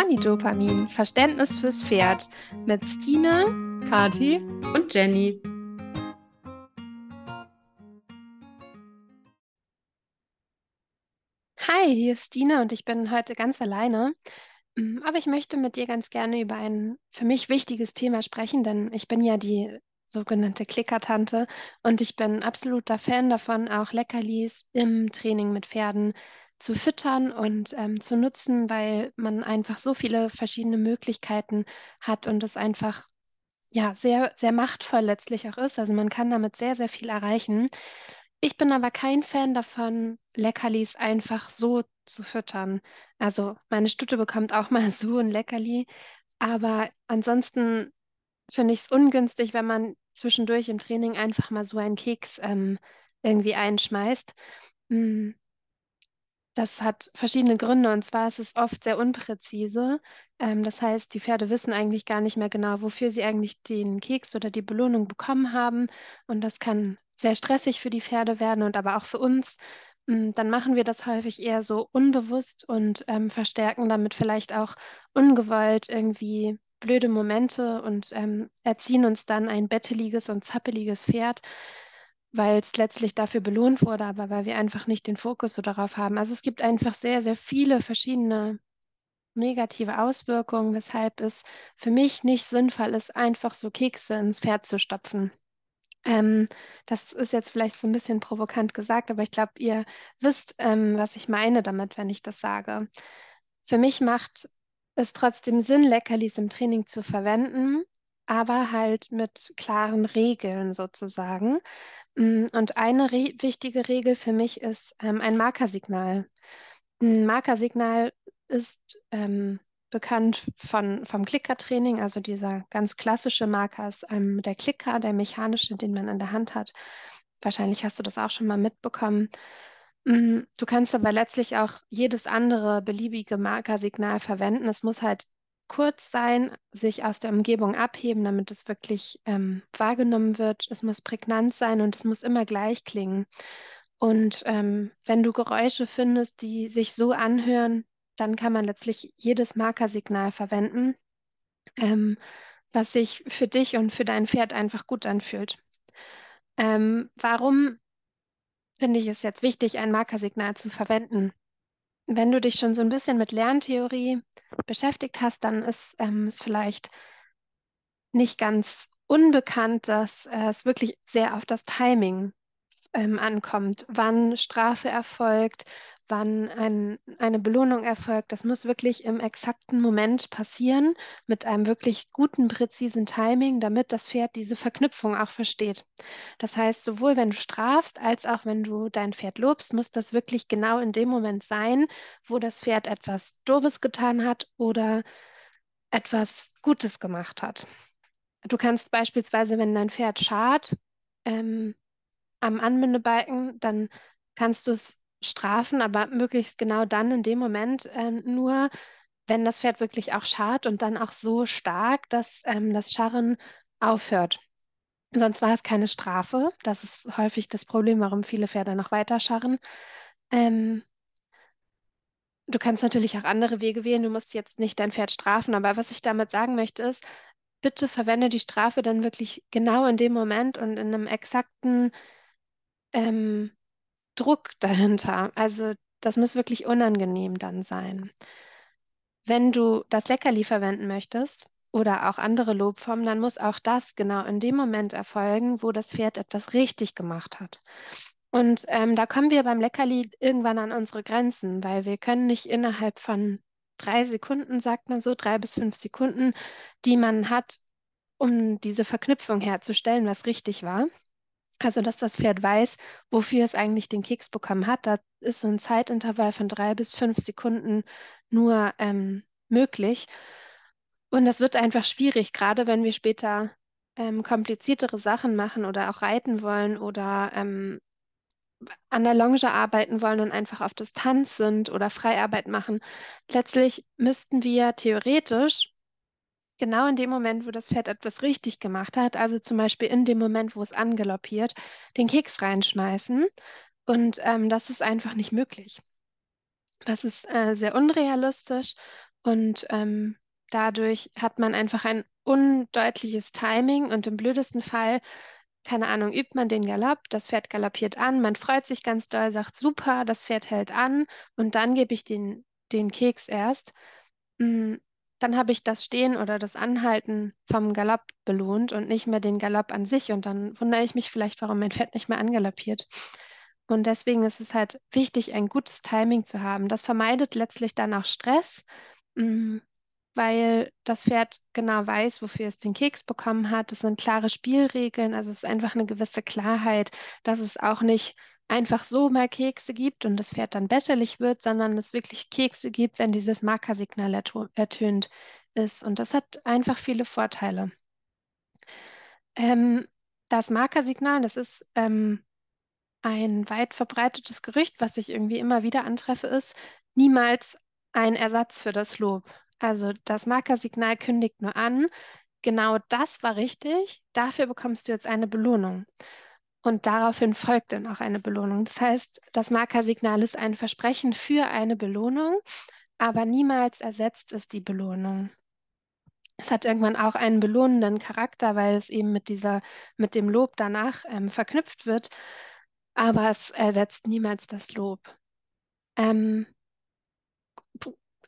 Ponydopamin, Verständnis fürs Pferd mit Stine, Kati und Jenny. Hi, hier ist Stine und ich bin heute ganz alleine. Mm, Aber ich möchte mit dir ganz gerne über ein für mich wichtiges Thema sprechen, denn ich bin ja die sogenannte Klickertante und ich bin absoluter Fan davon, auch Leckerlis im Training mit Pferden zu füttern und ähm, zu nutzen, weil man einfach so viele verschiedene Möglichkeiten hat und es einfach ja sehr, sehr machtvoll letztlich auch ist. Also man kann damit sehr, sehr viel erreichen. Ich bin aber kein Fan davon, Leckerlis einfach so zu füttern. Also meine Stute bekommt auch mal so ein Leckerli, aber ansonsten finde ich es ungünstig, wenn man zwischendurch im Training einfach mal so einen Keks ähm, irgendwie einschmeißt. Mm, Das hat verschiedene Gründe und zwar ist es oft sehr unpräzise. Ähm, das heißt, die Pferde wissen eigentlich gar nicht mehr genau, wofür sie eigentlich den Keks oder die Belohnung bekommen haben und das kann sehr stressig für die Pferde werden und aber auch für uns. Mm, Dann machen wir das häufig eher so unbewusst und ähm, verstärken damit vielleicht auch ungewollt irgendwie blöde Momente und ähm, erziehen uns dann ein betteliges und zappeliges Pferd, weil es letztlich dafür belohnt wurde, aber weil wir einfach nicht den Fokus so darauf haben. Also es gibt einfach sehr, sehr viele verschiedene negative Auswirkungen, weshalb es für mich nicht sinnvoll ist, einfach so Kekse ins Pferd zu stopfen. Ähm, das ist jetzt vielleicht so ein bisschen provokant gesagt, aber ich glaube, ihr wisst, ähm, was ich meine damit, wenn ich das sage. Für mich macht es trotzdem Sinn, Leckerlis im Training zu verwenden, aber halt mit klaren Regeln sozusagen. Mm, Und eine re wichtige Regel für mich ist ähm, ein Markersignal. Ein Markersignal ist ähm, bekannt von, vom Klickertraining, also dieser ganz klassische Marker ist ähm, der Klicker, der mechanische, den man in der Hand hat. Wahrscheinlich hast du das auch schon mal mitbekommen. Mm, Du kannst aber letztlich auch jedes andere beliebige Markersignal verwenden. Es muss halt kurz sein, sich aus der Umgebung abheben, damit es wirklich ähm, wahrgenommen wird. Es muss prägnant sein und es muss immer gleich klingen. Und ähm, wenn du Geräusche findest, die sich so anhören, dann kann man letztlich jedes Markersignal verwenden, ähm, was sich für dich und für dein Pferd einfach gut anfühlt. Ähm, warum finde ich es jetzt wichtig, ein Markersignal zu verwenden? Wenn du dich schon so ein bisschen mit Lerntheorie beschäftigt hast, dann ist ähm, es vielleicht nicht ganz unbekannt, dass äh, es wirklich sehr auf das Timing ähm, ankommt, wann Strafe erfolgt, wann ein, eine Belohnung erfolgt. Das muss wirklich im exakten Moment passieren, mit einem wirklich guten, präzisen Timing, damit das Pferd diese Verknüpfung auch versteht. Das heißt, sowohl wenn du strafst, als auch wenn du dein Pferd lobst, muss das wirklich genau in dem Moment sein, wo das Pferd etwas Doofes getan hat oder etwas Gutes gemacht hat. Du kannst beispielsweise, wenn dein Pferd schart, ähm, am Anbindebalken, dann kannst du es strafen, aber möglichst genau dann in dem Moment ähm, nur, wenn das Pferd wirklich auch scharrt und dann auch so stark, dass ähm, das Scharren aufhört. Sonst war es keine Strafe. Das ist häufig das Problem, warum viele Pferde noch weiter scharren. Ähm, du kannst natürlich auch andere Wege wählen. Du musst jetzt nicht dein Pferd strafen, aber was ich damit sagen möchte ist, bitte verwende die Strafe dann wirklich genau in dem Moment und in einem exakten ähm, Druck dahinter. Also das muss wirklich unangenehm dann sein. Wenn du das Leckerli verwenden möchtest oder auch andere Lobformen, dann muss auch das genau in dem Moment erfolgen, wo das Pferd etwas richtig gemacht hat. Und ähm, da kommen wir beim Leckerli irgendwann an unsere Grenzen, weil wir können nicht innerhalb von drei Sekunden, sagt man so, drei bis fünf Sekunden, die man hat, um diese Verknüpfung herzustellen, was richtig war. Also, dass das Pferd weiß, wofür es eigentlich den Keks bekommen hat. Da ist so ein Zeitintervall von drei bis fünf Sekunden nur ähm, möglich. Und das wird einfach schwierig, gerade wenn wir später ähm, kompliziertere Sachen machen oder auch reiten wollen oder ähm, an der Longe arbeiten wollen und einfach auf Distanz sind oder Freiarbeit machen. Letztlich müssten wir theoretisch genau in dem Moment, wo das Pferd etwas richtig gemacht hat, also zum Beispiel in dem Moment, wo es angaloppiert, den Keks reinschmeißen. Und ähm, das ist einfach nicht möglich. Das ist äh, sehr unrealistisch Und ähm, dadurch hat man einfach ein undeutliches Timing und im blödesten Fall, keine Ahnung, übt man den Galopp, das Pferd galoppiert an, man freut sich ganz doll, sagt super, das Pferd hält an und dann gebe ich den, den Keks erst. Dann habe ich das Stehen oder das Anhalten vom Galopp belohnt und nicht mehr den Galopp an sich. Und dann wundere ich mich vielleicht, warum mein Pferd nicht mehr angaloppiert. Und deswegen ist es halt wichtig, ein gutes Timing zu haben. Das vermeidet letztlich dann auch Stress, mm, weil das Pferd genau weiß, wofür es den Keks bekommen hat. Es sind klare Spielregeln, also es ist einfach eine gewisse Klarheit, dass es auch nicht einfach so mal Kekse gibt und das Pferd dann betterlich wird, sondern es wirklich Kekse gibt, wenn dieses Markersignal ertönt ist. Und das hat einfach viele Vorteile. Ähm, das Markersignal, das ist ähm, ein weit verbreitetes Gerücht, was ich irgendwie immer wieder antreffe, ist niemals ein Ersatz für das Lob. Also das Markersignal kündigt nur an, genau das war richtig, dafür bekommst du jetzt eine Belohnung. Und daraufhin folgt dann auch eine Belohnung. Das heißt, das Markersignal ist ein Versprechen für eine Belohnung, aber niemals ersetzt es die Belohnung. Es hat irgendwann auch einen belohnenden Charakter, weil es eben mit dieser, mit dem Lob danach ähm, verknüpft wird, aber es ersetzt niemals das Lob. Ähm,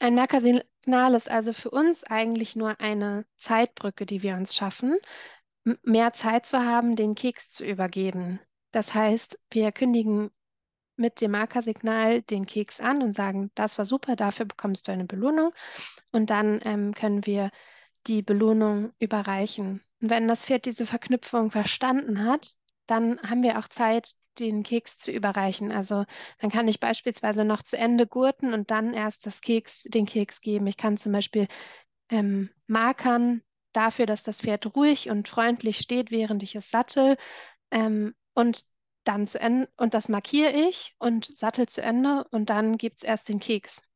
ein Markersignal ist also für uns eigentlich nur eine Zeitbrücke, die wir uns schaffen, mehr Zeit zu haben, den Keks zu übergeben. Das heißt, wir kündigen mit dem Markersignal den Keks an und sagen, das war super, dafür bekommst du eine Belohnung. Und dann ähm, können wir die Belohnung überreichen. Und wenn das Pferd diese Verknüpfung verstanden hat, dann haben wir auch Zeit, den Keks zu überreichen. Also dann kann ich beispielsweise noch zu Ende gurten und dann erst das Keks, den Keks geben. Ich kann zum Beispiel ähm, markern dafür, dass das Pferd ruhig und freundlich steht, während ich es sattel. Ähm, und dann zu Ende, und das markiere ich und sattel zu Ende und dann gibt es erst den Keks.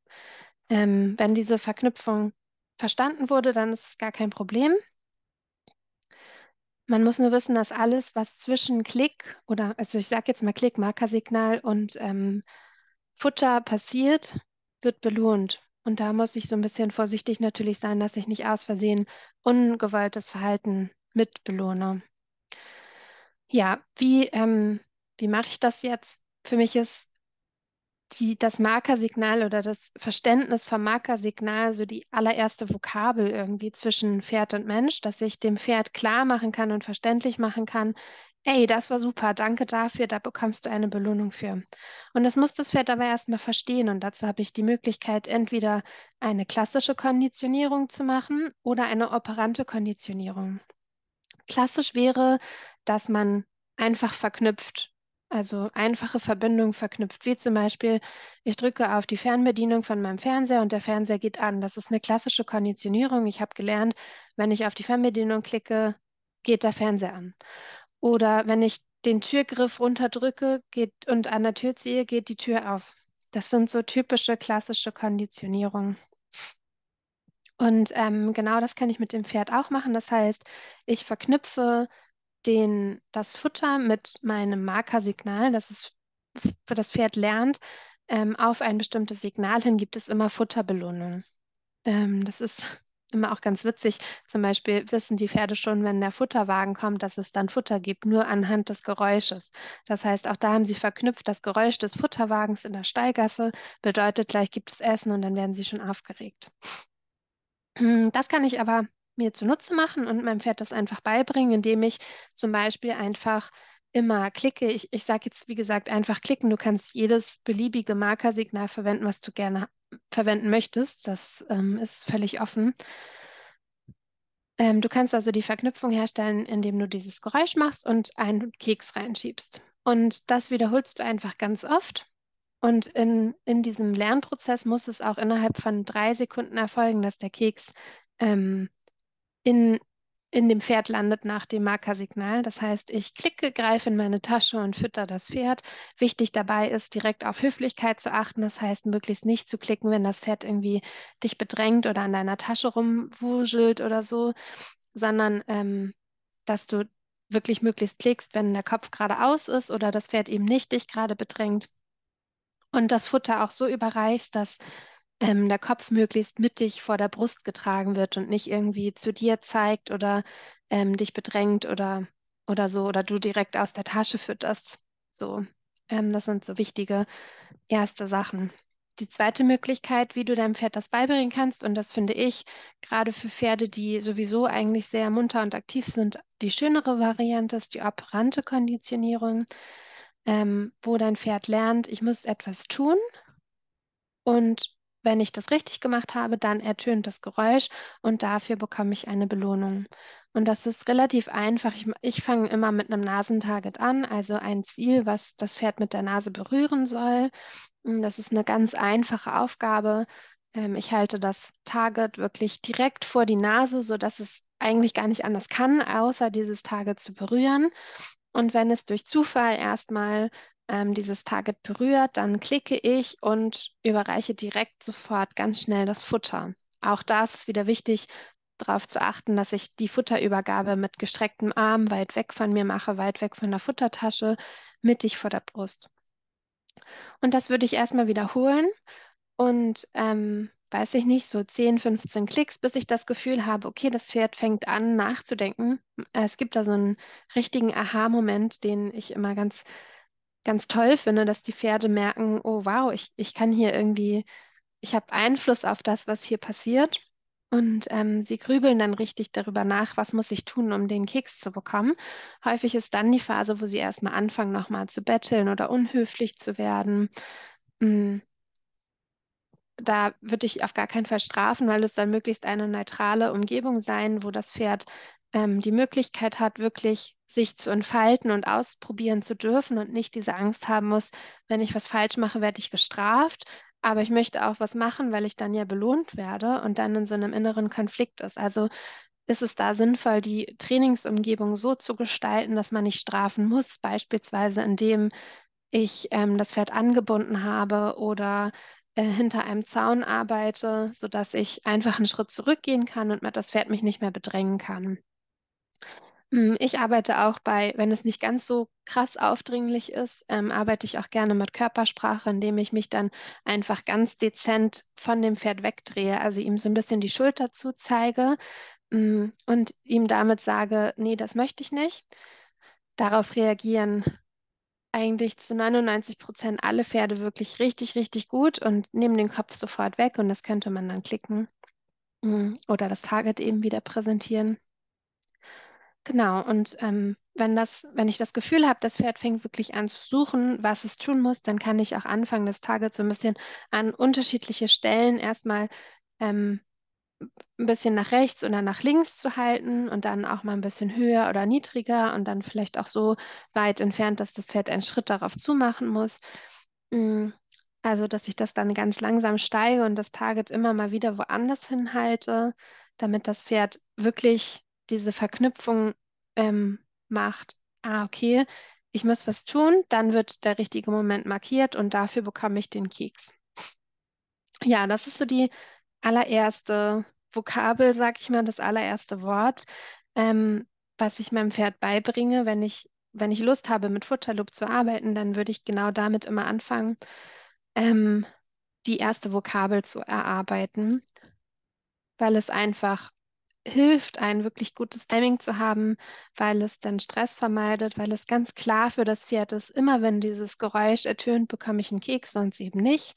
Ähm, wenn diese Verknüpfung verstanden wurde, dann ist es gar kein Problem. Man muss nur wissen, dass alles, was zwischen Klick oder, also ich sage jetzt mal Klick, Markersignal und ähm, Futter passiert, wird belohnt. Und da muss ich so ein bisschen vorsichtig natürlich sein, dass ich nicht aus Versehen ungewolltes Verhalten mitbelohne. Ja, wie, ähm, wie mache ich das jetzt? Für mich ist die, das Markersignal oder das Verständnis vom Markersignal so die allererste Vokabel irgendwie zwischen Pferd und Mensch, dass ich dem Pferd klar machen kann und verständlich machen kann, ey, das war super, danke dafür, da bekommst du eine Belohnung für. Und das muss das Pferd aber erstmal verstehen und dazu habe ich die Möglichkeit, entweder eine klassische Konditionierung zu machen oder eine operante Konditionierung. Klassisch wäre, dass man einfach verknüpft also einfache Verbindungen verknüpft, wie zum Beispiel, ich drücke auf die Fernbedienung von meinem Fernseher und der Fernseher geht an. Das ist eine klassische Konditionierung. Ich habe gelernt, wenn ich auf die Fernbedienung klicke, geht der Fernseher an. Oder wenn ich den Türgriff runterdrücke geht, und an der Tür ziehe, geht die Tür auf. Das sind so typische klassische Konditionierungen. Und ähm, genau das kann ich mit dem Pferd auch machen. Das heißt, ich verknüpfe den, das Futter mit meinem Markersignal, das ist für das Pferd lernt, ähm, auf ein bestimmtes Signal hin gibt es immer Futterbelohnung. Ähm, das ist immer auch ganz witzig. Zum Beispiel wissen die Pferde schon, wenn der Futterwagen kommt, dass es dann Futter gibt, nur anhand des Geräusches. Das heißt, auch da haben sie verknüpft, das Geräusch des Futterwagens in der Stallgasse bedeutet, gleich gibt es Essen und dann werden sie schon aufgeregt. Das kann ich aber mir zunutze machen und meinem Pferd das einfach beibringen, indem ich zum Beispiel einfach immer klicke. Ich, ich sage jetzt, wie gesagt, einfach klicken. Du kannst jedes beliebige Markersignal verwenden, was du gerne verwenden möchtest. Das ähm, ist völlig offen. Ähm, du kannst also die Verknüpfung herstellen, indem du dieses Geräusch machst und einen Keks reinschiebst. Und das wiederholst du einfach ganz oft. Und in, in diesem Lernprozess muss es auch innerhalb von drei Sekunden erfolgen, dass der Keks ähm, in, in dem Pferd landet nach dem Markersignal. Das heißt, ich klicke, greife in meine Tasche und fütter das Pferd. Wichtig dabei ist, direkt auf Höflichkeit zu achten. Das heißt, möglichst nicht zu klicken, wenn das Pferd irgendwie dich bedrängt oder an deiner Tasche rumwuschelt oder so, sondern ähm, dass du wirklich möglichst klickst, wenn der Kopf geradeaus ist oder das Pferd eben nicht dich gerade bedrängt. Und das Futter auch so überreichst, dass ähm, der Kopf möglichst mittig vor der Brust getragen wird und nicht irgendwie zu dir zeigt oder ähm, dich bedrängt oder, oder so oder du direkt aus der Tasche fütterst. So, ähm, das sind so wichtige erste Sachen. Die zweite Möglichkeit, wie du deinem Pferd das beibringen kannst, und das finde ich gerade für Pferde, die sowieso eigentlich sehr munter und aktiv sind, die schönere Variante ist die operante Konditionierung, ähm, wo dein Pferd lernt, ich muss etwas tun und wenn ich das richtig gemacht habe, dann ertönt das Geräusch und dafür bekomme ich eine Belohnung. Und das ist relativ einfach. Ich, ich fange immer mit einem Nasentarget an, also ein Ziel, was das Pferd mit der Nase berühren soll. Das ist eine ganz einfache Aufgabe. Ähm, ich halte das Target wirklich direkt vor die Nase, sodass es eigentlich gar nicht anders kann, außer dieses Target zu berühren. Und wenn es durch Zufall erstmal ähm, dieses Target berührt, dann klicke ich und überreiche direkt sofort ganz schnell das Futter. Auch das ist wieder wichtig, darauf zu achten, dass ich die Futterübergabe mit gestrecktem Arm weit weg von mir mache, weit weg von der Futtertasche, mittig vor der Brust. Und das würde ich erstmal wiederholen und ähm, weiß ich nicht, so 10, 15 Klicks, bis ich das Gefühl habe, okay, das Pferd fängt an nachzudenken. Es gibt da so einen richtigen Aha-Moment, den ich immer ganz ganz toll finde, dass die Pferde merken, oh wow, ich, ich kann hier irgendwie, ich habe Einfluss auf das, was hier passiert. Und ähm, sie grübeln dann richtig darüber nach, was muss ich tun, um den Keks zu bekommen. Häufig ist dann die Phase, wo sie erstmal anfangen, nochmal zu betteln oder unhöflich zu werden. Mhm. Da würde ich auf gar keinen Fall strafen, weil es dann möglichst eine neutrale Umgebung sein, wo das Pferd ähm, die Möglichkeit hat, wirklich sich zu entfalten und ausprobieren zu dürfen und nicht diese Angst haben muss, wenn ich was falsch mache, werde ich gestraft. Aber ich möchte auch was machen, weil ich dann ja belohnt werde und dann in so einem inneren Konflikt ist. Also ist es da sinnvoll, die Trainingsumgebung so zu gestalten, dass man nicht strafen muss, beispielsweise indem ich ähm, das Pferd angebunden habe oder äh, hinter einem Zaun arbeite, sodass ich einfach einen Schritt zurückgehen kann und das Pferd mich nicht mehr bedrängen kann. Hm, ich arbeite auch bei, wenn es nicht ganz so krass aufdringlich ist, ähm, arbeite ich auch gerne mit Körpersprache, indem ich mich dann einfach ganz dezent von dem Pferd wegdrehe, also ihm so ein bisschen die Schulter zuzeige ähm, und ihm damit sage, nee, das möchte ich nicht. Darauf reagieren eigentlich zu 99 Prozent alle Pferde wirklich richtig, richtig gut und nehmen den Kopf sofort weg und das könnte man dann klicken hm, oder das Target eben wieder präsentieren. Genau, und ähm, wenn das, wenn ich das Gefühl habe, das Pferd fängt wirklich an zu suchen, was es tun muss, dann kann ich auch anfangen, das Target so ein bisschen an unterschiedliche Stellen erstmal ähm, ein bisschen nach rechts oder nach links zu halten und dann auch mal ein bisschen höher oder niedriger und dann vielleicht auch so weit entfernt, dass das Pferd einen Schritt darauf zumachen muss. Mm, also, dass ich das dann ganz langsam steige und das Target immer mal wieder woanders hinhalte, damit das Pferd wirklich diese Verknüpfung ähm, macht, ah, okay, ich muss was tun, dann wird der richtige Moment markiert und dafür bekomme ich den Keks. Ja, das ist so die allererste Vokabel, sag ich mal, das allererste Wort, ähm, was ich meinem Pferd beibringe. Wenn ich, wenn ich Lust habe, mit Futterloop zu arbeiten, dann würde ich genau damit immer anfangen, ähm, die erste Vokabel zu erarbeiten, weil es einfach hilft, ein wirklich gutes Timing zu haben, weil es dann Stress vermeidet, weil es ganz klar für das Pferd ist, immer wenn dieses Geräusch ertönt, bekomme ich einen Keks, sonst eben nicht.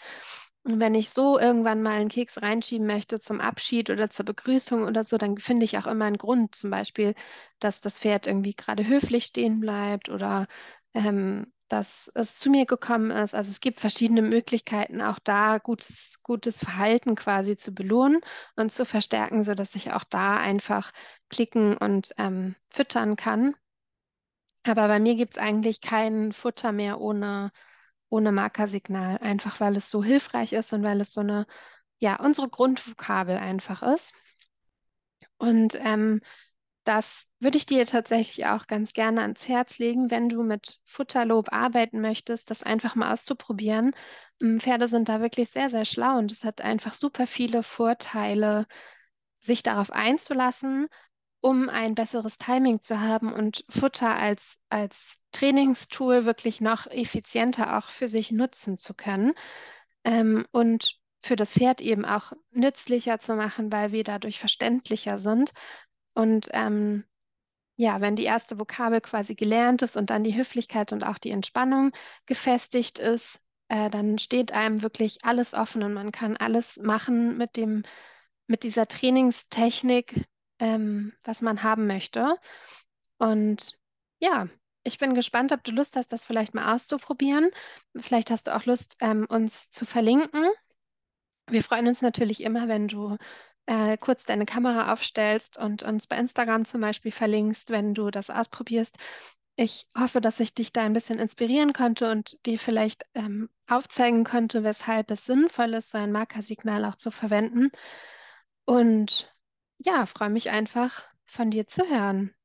Und wenn ich so irgendwann mal einen Keks reinschieben möchte zum Abschied oder zur Begrüßung oder so, dann finde ich auch immer einen Grund, zum Beispiel, dass das Pferd irgendwie gerade höflich stehen bleibt oder ähm, dass es zu mir gekommen ist. Also es gibt verschiedene Möglichkeiten, auch da gutes, gutes Verhalten quasi zu belohnen und zu verstärken, sodass ich auch da einfach klicken und ähm, füttern kann. Aber bei mir gibt es eigentlich kein Futter mehr ohne, ohne Markersignal, einfach weil es so hilfreich ist und weil es so eine, ja, unsere Grundvokabel einfach ist. Und ähm, das würde ich dir tatsächlich auch ganz gerne ans Herz legen, wenn du mit Futterlob arbeiten möchtest, das einfach mal auszuprobieren. Pferde sind da wirklich sehr, sehr schlau und es hat einfach super viele Vorteile, sich darauf einzulassen, um ein besseres Timing zu haben und Futter als, als Trainingstool wirklich noch effizienter auch für sich nutzen zu können. Ähm, und für das Pferd eben auch nützlicher zu machen, weil wir dadurch verständlicher sind. Und ähm, ja, wenn die erste Vokabel quasi gelernt ist und dann die Höflichkeit und auch die Entspannung gefestigt ist, äh, dann steht einem wirklich alles offen und man kann alles machen mit dem, mit dieser Trainingstechnik, ähm, was man haben möchte. Und ja, ich bin gespannt, ob du Lust hast, das vielleicht mal auszuprobieren. Vielleicht hast du auch Lust, ähm, uns zu verlinken. Wir freuen uns natürlich immer, wenn du äh, kurz deine Kamera aufstellst und uns bei Instagram zum Beispiel verlinkst, wenn du das ausprobierst. Ich hoffe, dass ich dich da ein bisschen inspirieren konnte und dir vielleicht ähm, aufzeigen konnte, weshalb es sinnvoll ist, so ein Markersignal auch zu verwenden. Und ja, freue mich einfach, von dir zu hören.